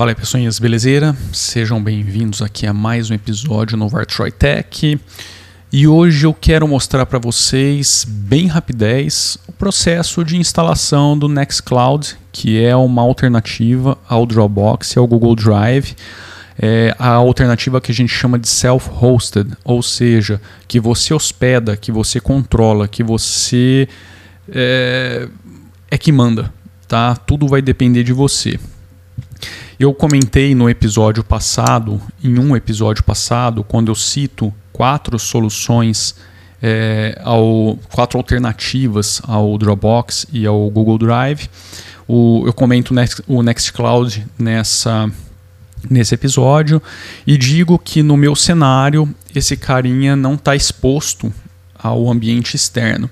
Fala aí, pessoinhas, belezeira? Sejam bem-vindos aqui a mais um episódio no Vartroy Tech. E hoje eu quero mostrar para vocês, bem rapidez, o processo de instalação do Nextcloud, que é uma alternativa ao Dropbox e ao Google Drive. É a alternativa que a gente chama de self-hosted, ou seja, que você hospeda, que você controla, que você é, é que manda, tá? Tudo vai depender de você. Eu comentei no episódio passado, em um episódio passado, quando eu cito quatro soluções, é, ao, quatro alternativas ao Dropbox e ao Google Drive. O, eu comento Next, o Nextcloud nessa, nesse episódio e digo que no meu cenário esse carinha não está exposto ao ambiente externo.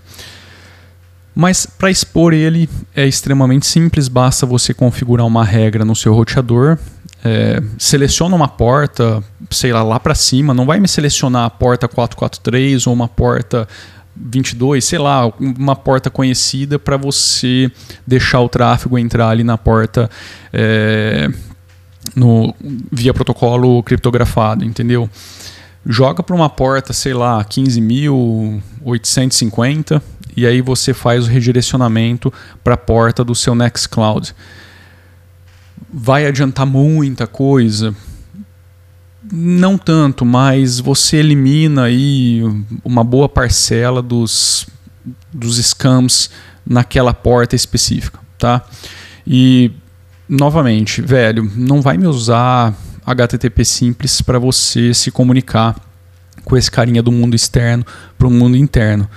Mas para expor ele é extremamente simples, basta você configurar uma regra no seu roteador, é, seleciona uma porta, sei lá, lá para cima, não vai me selecionar a porta 443 ou uma porta 22, sei lá, uma porta conhecida para você deixar o tráfego entrar ali na porta é, no, via protocolo criptografado, entendeu? Joga para uma porta, sei lá, 15.850 e aí você faz o redirecionamento para a porta do seu Nextcloud. Vai adiantar muita coisa? Não tanto, mas você elimina aí uma boa parcela dos, dos scams naquela porta específica, tá? E novamente, velho, não vai me usar HTTP simples para você se comunicar com esse carinha do mundo externo para o mundo interno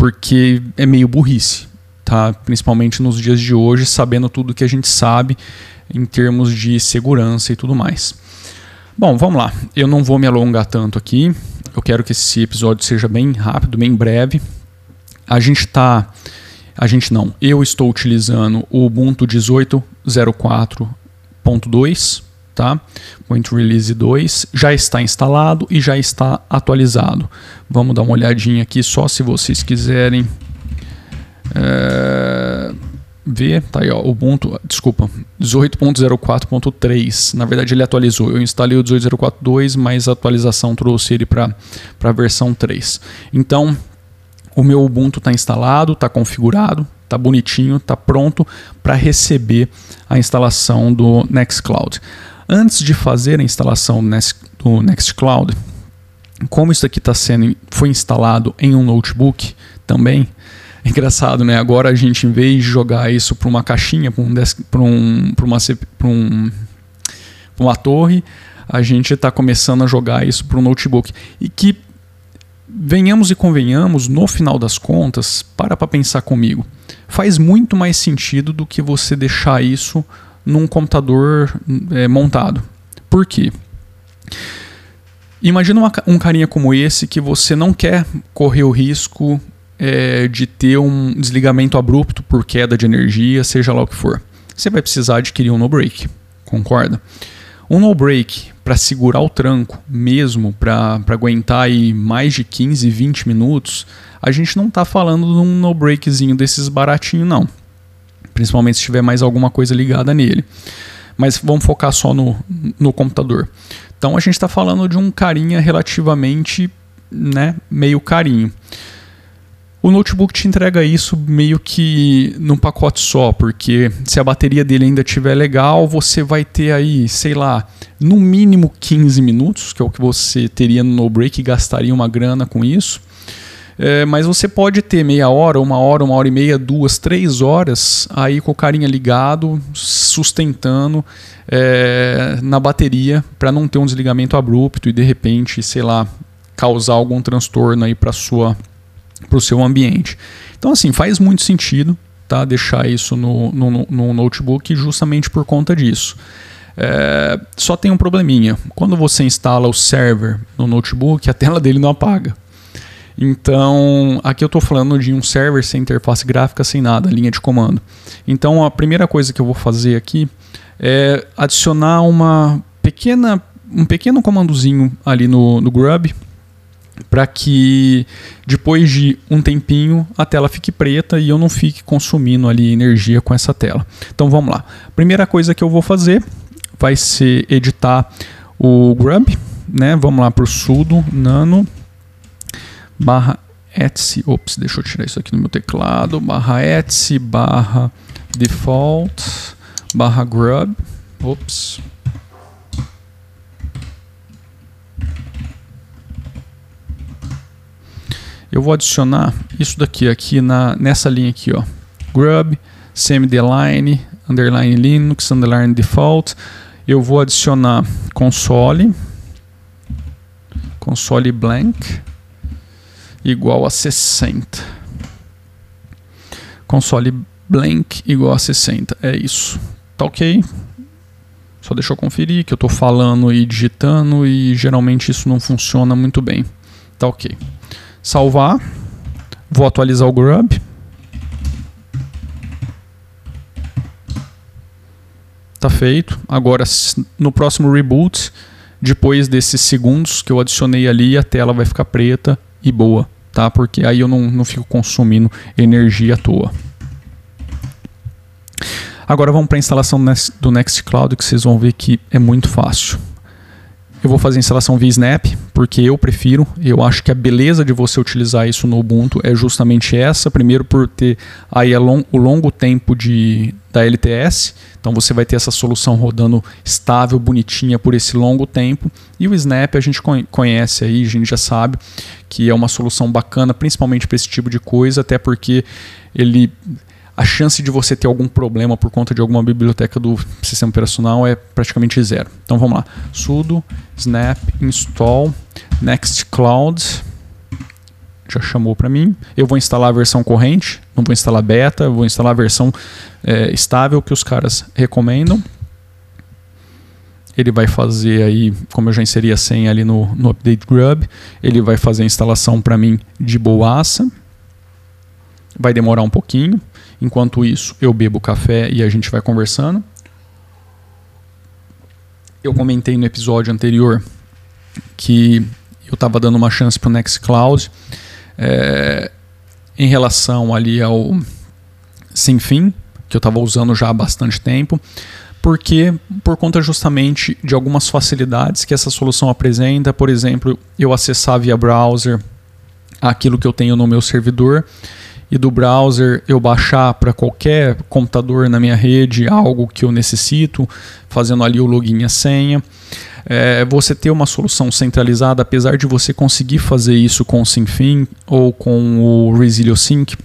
porque é meio burrice, tá? Principalmente nos dias de hoje, sabendo tudo que a gente sabe em termos de segurança e tudo mais. Bom, vamos lá. Eu não vou me alongar tanto aqui. Eu quero que esse episódio seja bem rápido, bem breve. A gente está, a gente não. Eu estou utilizando o Ubuntu 18.04.2 tá? Point Release 2 já está instalado e já está atualizado. Vamos dar uma olhadinha aqui só se vocês quiserem é, ver. Tá aí, ó, Ubuntu, desculpa, 18.04.3. Na verdade, ele atualizou. Eu instalei o 18.04.2, mas a atualização trouxe ele para a versão 3. Então, o meu Ubuntu está instalado, está configurado, está bonitinho, está pronto para receber a instalação do Nextcloud. Antes de fazer a instalação do Nextcloud, como isso aqui está sendo foi instalado em um notebook também, é engraçado, né? Agora a gente, em vez de jogar isso para uma caixinha, para um, um, uma, um, uma torre, a gente está começando a jogar isso para um notebook. E que, venhamos e convenhamos, no final das contas, para para pensar comigo, faz muito mais sentido do que você deixar isso num computador é, montado. Por quê? Imagina uma, um carinha como esse que você não quer correr o risco é, de ter um desligamento abrupto por queda de energia, seja lá o que for. Você vai precisar adquirir um no-break, concorda? Um no-break para segurar o tranco, mesmo para aguentar aí mais de 15, 20 minutos, a gente não está falando de um no-breakzinho desses baratinho, não principalmente se tiver mais alguma coisa ligada nele. Mas vamos focar só no, no computador. Então a gente está falando de um carinha relativamente né, meio carinho. O notebook te entrega isso meio que num pacote só, porque se a bateria dele ainda estiver legal, você vai ter aí, sei lá, no mínimo 15 minutos, que é o que você teria no break e gastaria uma grana com isso. É, mas você pode ter meia hora, uma hora, uma hora e meia, duas, três horas aí com o carinha ligado, sustentando é, na bateria para não ter um desligamento abrupto e de repente, sei lá, causar algum transtorno aí para sua para o seu ambiente. Então assim faz muito sentido tá deixar isso no, no, no notebook justamente por conta disso. É, só tem um probleminha. Quando você instala o server no notebook, a tela dele não apaga. Então, aqui eu estou falando de um server sem interface gráfica, sem nada, linha de comando. Então, a primeira coisa que eu vou fazer aqui é adicionar uma pequena, um pequeno comandozinho ali no, no Grub para que depois de um tempinho a tela fique preta e eu não fique consumindo ali energia com essa tela. Então vamos lá. Primeira coisa que eu vou fazer, vai ser editar o grub, né? Vamos lá para o sudo nano barra etc, ops, deixa eu tirar isso aqui no meu teclado, barra etc barra default barra grub, ops, eu vou adicionar isso daqui aqui na, nessa linha aqui, ó. Grub, semi-line, underline Linux, underline default. Eu vou adicionar console, console blank, igual a 60. Console blank igual a 60. É isso. Tá ok? Só deixa eu conferir que eu estou falando e digitando e geralmente isso não funciona muito bem. Tá ok salvar, vou atualizar o Grub. Tá feito. Agora, no próximo reboot, depois desses segundos que eu adicionei ali, a tela vai ficar preta e boa, tá? Porque aí eu não, não fico consumindo energia à toa. Agora vamos para a instalação do Nextcloud, que vocês vão ver que é muito fácil. Eu vou fazer instalação via Snap, porque eu prefiro. Eu acho que a beleza de você utilizar isso no Ubuntu é justamente essa. Primeiro, por ter aí o longo tempo de, da LTS. Então você vai ter essa solução rodando estável, bonitinha por esse longo tempo. E o Snap a gente conhece aí, a gente já sabe que é uma solução bacana, principalmente para esse tipo de coisa, até porque ele a chance de você ter algum problema por conta de alguma biblioteca do sistema operacional é praticamente zero. Então vamos lá. sudo snap install nextcloud já chamou para mim. Eu vou instalar a versão corrente, não vou instalar beta, vou instalar a versão é, estável que os caras recomendam. Ele vai fazer aí, como eu já inseri a senha ali no, no update grub, ele vai fazer a instalação para mim de boaça. Vai demorar um pouquinho. Enquanto isso, eu bebo café e a gente vai conversando. Eu comentei no episódio anterior que eu estava dando uma chance para o Nextcloud é, em relação ali ao Sem Fim, que eu estava usando já há bastante tempo, porque por conta justamente de algumas facilidades que essa solução apresenta, por exemplo, eu acessar via browser aquilo que eu tenho no meu servidor e do browser eu baixar para qualquer computador na minha rede algo que eu necessito, fazendo ali o login e a senha. É, você ter uma solução centralizada, apesar de você conseguir fazer isso com o Synfin ou com o Resilio Sync,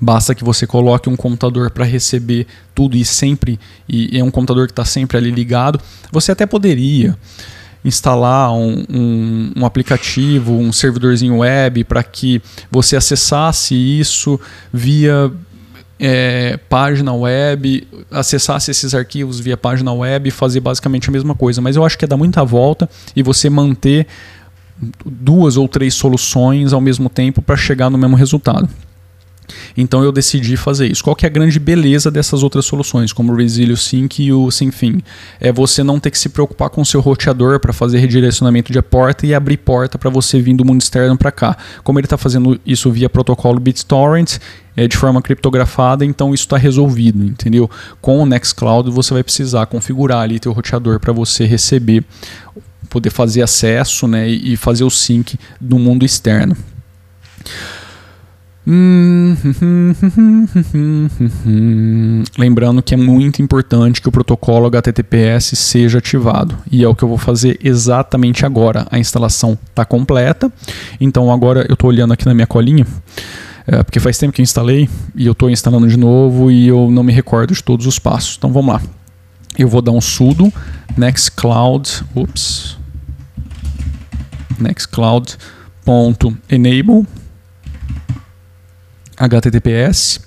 basta que você coloque um computador para receber tudo e sempre, e é um computador que está sempre ali ligado. Você até poderia instalar um, um, um aplicativo, um servidorzinho web para que você acessasse isso via é, página web, acessasse esses arquivos via página web e fazer basicamente a mesma coisa. Mas eu acho que é dar muita volta e você manter duas ou três soluções ao mesmo tempo para chegar no mesmo resultado. Então eu decidi fazer isso. Qual que é a grande beleza dessas outras soluções, como o Resilio Sync e o Synfin? É você não ter que se preocupar com o seu roteador para fazer redirecionamento de porta e abrir porta para você vir do mundo externo para cá. Como ele está fazendo isso via protocolo BitTorrent, é, de forma criptografada, então isso está resolvido, entendeu? Com o Nextcloud você vai precisar configurar ali teu roteador para você receber, poder fazer acesso né, e fazer o sync do mundo externo. Lembrando que é muito importante que o protocolo HTTPS seja ativado e é o que eu vou fazer exatamente agora. A instalação está completa, então agora eu estou olhando aqui na minha colinha, é, porque faz tempo que eu instalei e eu estou instalando de novo e eu não me recordo de todos os passos. Então vamos lá. Eu vou dar um sudo nextcloud, ups, nextcloud.enable HTTPS.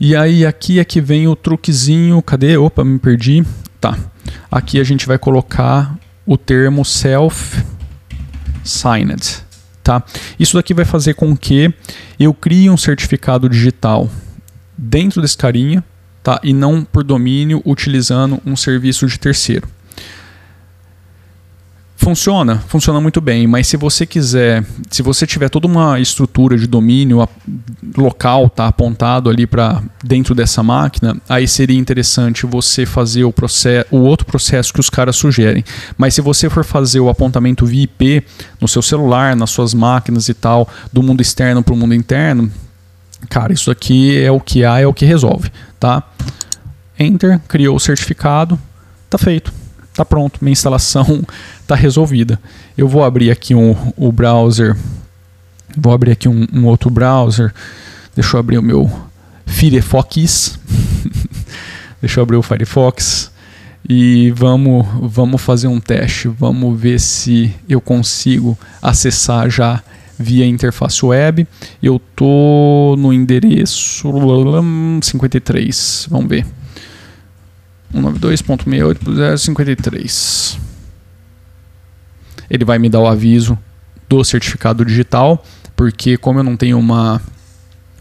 E aí aqui é que vem o truquezinho, cadê? Opa, me perdi. Tá. Aqui a gente vai colocar o termo self signed, tá? Isso daqui vai fazer com que eu crie um certificado digital dentro desse carinha, tá? E não por domínio utilizando um serviço de terceiro. Funciona, funciona muito bem, mas se você quiser, se você tiver toda uma estrutura de domínio local, tá apontado ali para dentro dessa máquina, aí seria interessante você fazer o processo, o outro processo que os caras sugerem. Mas se você for fazer o apontamento via IP no seu celular, nas suas máquinas e tal, do mundo externo para o mundo interno, cara, isso aqui é o que há, é o que resolve, tá? Enter, criou o certificado, tá feito tá pronto, minha instalação está resolvida. Eu vou abrir aqui um, o browser, vou abrir aqui um, um outro browser, deixa eu abrir o meu Firefox, deixa eu abrir o Firefox e vamos, vamos fazer um teste, vamos ver se eu consigo acessar já via interface web. Eu tô no endereço 53, vamos ver. 192.68.053. Ele vai me dar o aviso do certificado digital, porque como eu não tenho uma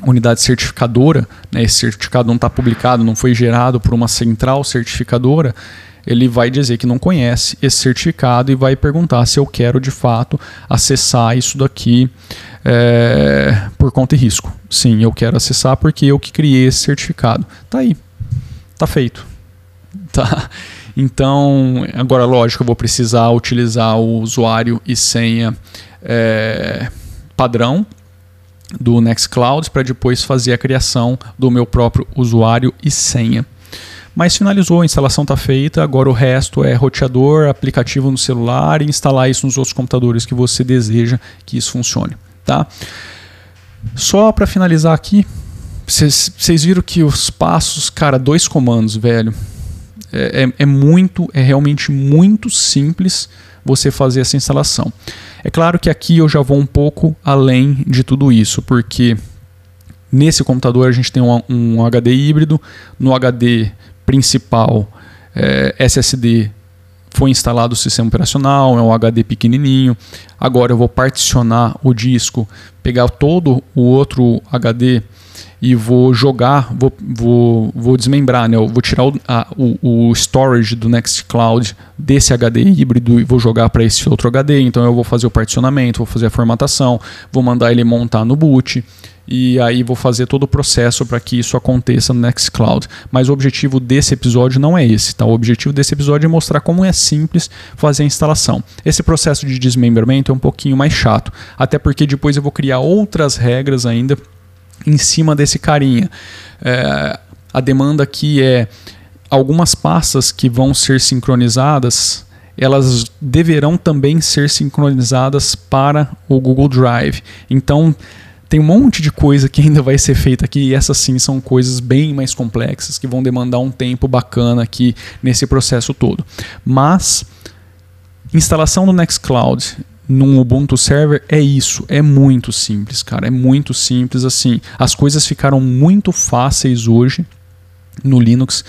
unidade certificadora, né, esse certificado não está publicado, não foi gerado por uma central certificadora, ele vai dizer que não conhece esse certificado e vai perguntar se eu quero de fato acessar isso daqui é, por conta e risco. Sim, eu quero acessar porque eu que criei esse certificado. Tá aí, tá feito. Tá? Então, agora, lógico, eu vou precisar utilizar o usuário e senha é, padrão do Nextcloud para depois fazer a criação do meu próprio usuário e senha. Mas finalizou, a instalação está feita, agora o resto é roteador, aplicativo no celular e instalar isso nos outros computadores que você deseja que isso funcione. Tá? Só para finalizar aqui, vocês viram que os passos, cara, dois comandos, velho é, é, é muito, é realmente muito simples você fazer essa instalação. É claro que aqui eu já vou um pouco além de tudo isso, porque nesse computador a gente tem um, um HD híbrido, no HD principal é, SSD foi instalado o sistema operacional, é um HD pequenininho. Agora eu vou particionar o disco, pegar todo o outro HD e vou jogar, vou, vou, vou desmembrar, né? Eu vou tirar o, a, o, o storage do Nextcloud desse HD híbrido e vou jogar para esse outro HD. Então eu vou fazer o particionamento, vou fazer a formatação, vou mandar ele montar no boot e aí vou fazer todo o processo para que isso aconteça no Nextcloud. Mas o objetivo desse episódio não é esse, tá? O objetivo desse episódio é mostrar como é simples fazer a instalação. Esse processo de desmembramento é um pouquinho mais chato, até porque depois eu vou criar outras regras ainda em cima desse carinha. É, a demanda aqui é algumas pastas que vão ser sincronizadas, elas deverão também ser sincronizadas para o Google Drive. Então tem um monte de coisa que ainda vai ser feita aqui e essas sim são coisas bem mais complexas que vão demandar um tempo bacana aqui nesse processo todo. Mas instalação do Nextcloud num Ubuntu Server é isso, é muito simples, cara, é muito simples assim. As coisas ficaram muito fáceis hoje no Linux,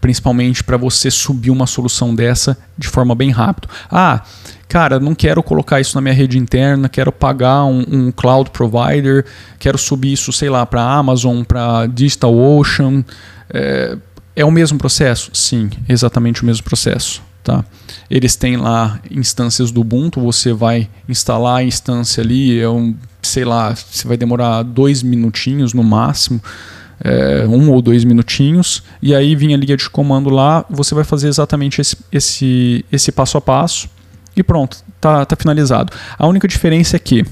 principalmente para você subir uma solução dessa de forma bem rápida. Ah, cara, não quero colocar isso na minha rede interna, quero pagar um, um cloud provider, quero subir isso, sei lá, para Amazon, para DigitalOcean. É, é o mesmo processo? Sim, exatamente o mesmo processo. Tá? Eles têm lá instâncias do Ubuntu, você vai instalar a instância ali, é um, sei lá, você vai demorar dois minutinhos no máximo, é, um ou dois minutinhos, e aí vinha a linha de comando lá, você vai fazer exatamente esse, esse, esse passo a passo e pronto, tá, tá finalizado. A única diferença é que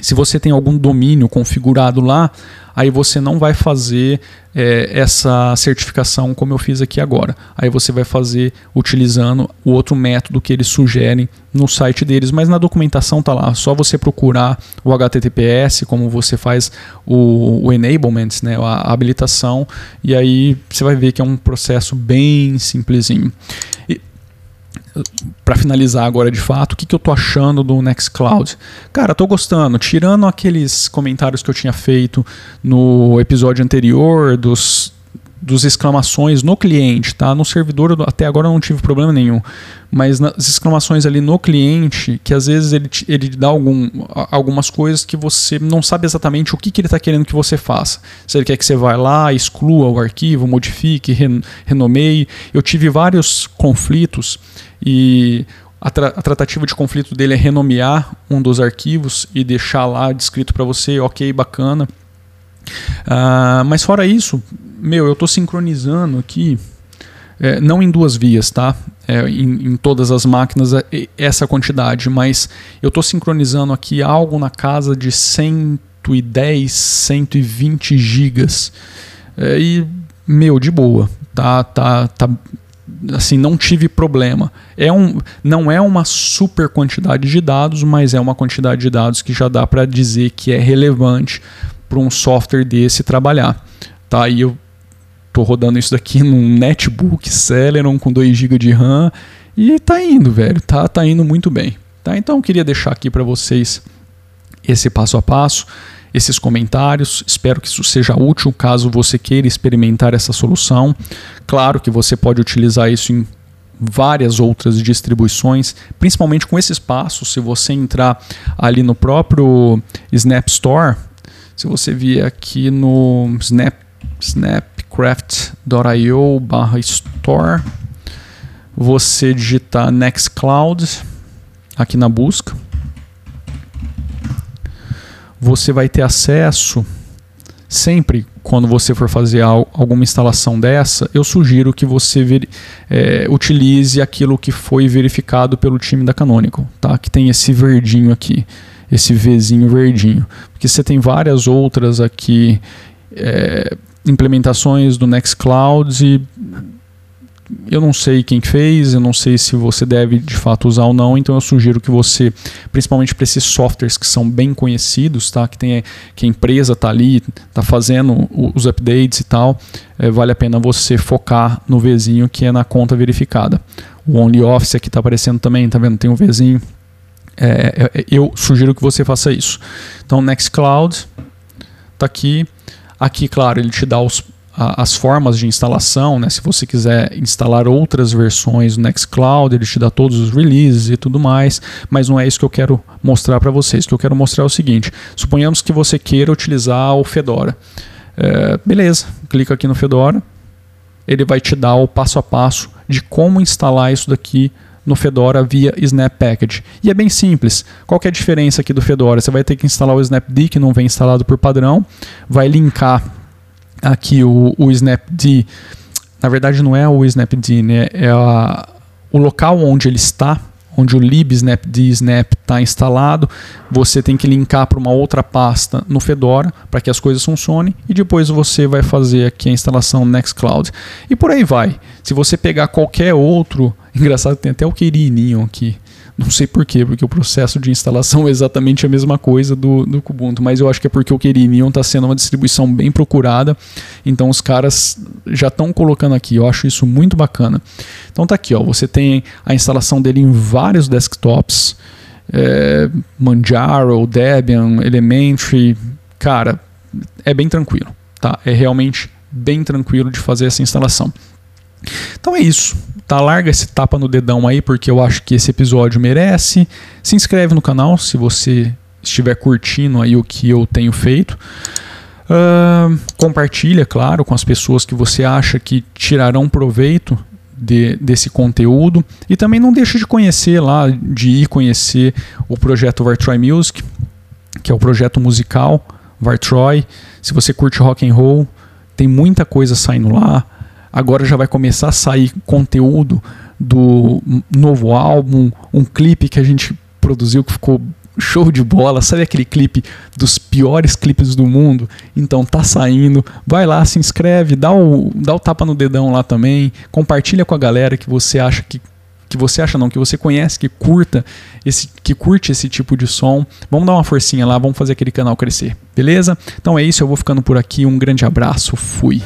se você tem algum domínio configurado lá, aí você não vai fazer é, essa certificação como eu fiz aqui agora. Aí você vai fazer utilizando o outro método que eles sugerem no site deles, mas na documentação tá lá. Só você procurar o HTTPS, como você faz o, o enablement, né, a habilitação, e aí você vai ver que é um processo bem simplesinho. Para finalizar agora de fato, o que, que eu tô achando do Nextcloud? Cara, tô gostando. Tirando aqueles comentários que eu tinha feito no episódio anterior dos dos exclamações no cliente, tá? No servidor até agora não tive problema nenhum, mas nas exclamações ali no cliente, que às vezes ele, ele dá algum, algumas coisas que você não sabe exatamente o que, que ele está querendo que você faça. Se ele quer que você vá lá, exclua o arquivo, modifique, renomeie. Eu tive vários conflitos e a, tra a, tratativa de conflito dele é renomear um dos arquivos e deixar lá descrito para você, ok, bacana. Uh, mas fora isso, meu, eu estou sincronizando aqui, é, não em duas vias, tá? É, em, em, todas as máquinas é, essa quantidade, mas eu estou sincronizando aqui algo na casa de 110, 120 gigas. É, e, meu, de boa. Tá, tá, tá assim, não tive problema. É um, não é uma super quantidade de dados, mas é uma quantidade de dados que já dá para dizer que é relevante para um software desse trabalhar. Tá? E eu tô rodando isso daqui num netbook Celeron com 2 GB de RAM e tá indo, velho. Tá, tá indo muito bem. Tá? Então queria deixar aqui para vocês esse passo a passo esses comentários. Espero que isso seja útil caso você queira experimentar essa solução. Claro que você pode utilizar isso em várias outras distribuições, principalmente com esses passos. Se você entrar ali no próprio Snap Store, se você vier aqui no snap, snapcraft.io store, você digitar Nextcloud aqui na busca. Você vai ter acesso sempre quando você for fazer alguma instalação dessa, eu sugiro que você é, utilize aquilo que foi verificado pelo time da Canonical, tá? Que tem esse verdinho aqui, esse Vzinho verdinho, porque você tem várias outras aqui é, implementações do Nextcloud e eu não sei quem fez, eu não sei se você deve de fato usar ou não, então eu sugiro que você, principalmente para esses softwares que são bem conhecidos, tá? que, tem, que a empresa está ali, está fazendo os updates e tal, é, vale a pena você focar no Vzinho que é na conta verificada. O OnlyOffice aqui está aparecendo também, tá vendo? Tem um Vzinho. É, é, eu sugiro que você faça isso. Então, Nextcloud está aqui. Aqui, claro, ele te dá os as formas de instalação, né? Se você quiser instalar outras versões do Nextcloud, ele te dá todos os releases e tudo mais, mas não é isso que eu quero mostrar para vocês. O que eu quero mostrar é o seguinte: suponhamos que você queira utilizar o Fedora. É, beleza, clica aqui no Fedora, ele vai te dar o passo a passo de como instalar isso daqui no Fedora via Snap Package. E é bem simples. Qual é a diferença aqui do Fedora? Você vai ter que instalar o Snapd, que não vem instalado por padrão, vai linkar aqui o, o Snapd, na verdade não é o Snapd, né? é a, o local onde ele está, onde o lib snapd snap está instalado, você tem que linkar para uma outra pasta no Fedora para que as coisas funcionem e depois você vai fazer aqui a instalação Nextcloud. E por aí vai. Se você pegar qualquer outro, engraçado tem até o Kirininho aqui. Não sei porquê, porque o processo de instalação é exatamente a mesma coisa do, do Kubuntu, mas eu acho que é porque o Kerinion está sendo uma distribuição bem procurada, então os caras já estão colocando aqui, eu acho isso muito bacana. Então tá aqui, ó, você tem a instalação dele em vários desktops, é, Manjaro, Debian, Elementary, cara, é bem tranquilo, tá? É realmente bem tranquilo de fazer essa instalação. Então é isso. Tá, larga esse tapa no dedão aí, porque eu acho que esse episódio merece. Se inscreve no canal se você estiver curtindo aí o que eu tenho feito. Uh, compartilha, claro, com as pessoas que você acha que tirarão proveito de, desse conteúdo. E também não deixe de conhecer lá, de ir conhecer o projeto Vartroy Music, que é o projeto musical Vartroy. Se você curte rock and roll, tem muita coisa saindo lá agora já vai começar a sair conteúdo do novo álbum, um clipe que a gente produziu que ficou show de bola, sabe aquele clipe dos piores clipes do mundo? Então tá saindo, vai lá, se inscreve, dá o, dá o tapa no dedão lá também, compartilha com a galera que você acha que que você acha não, que você conhece, que curta esse que curte esse tipo de som. Vamos dar uma forcinha lá, vamos fazer aquele canal crescer. Beleza? Então é isso, eu vou ficando por aqui. Um grande abraço. Fui.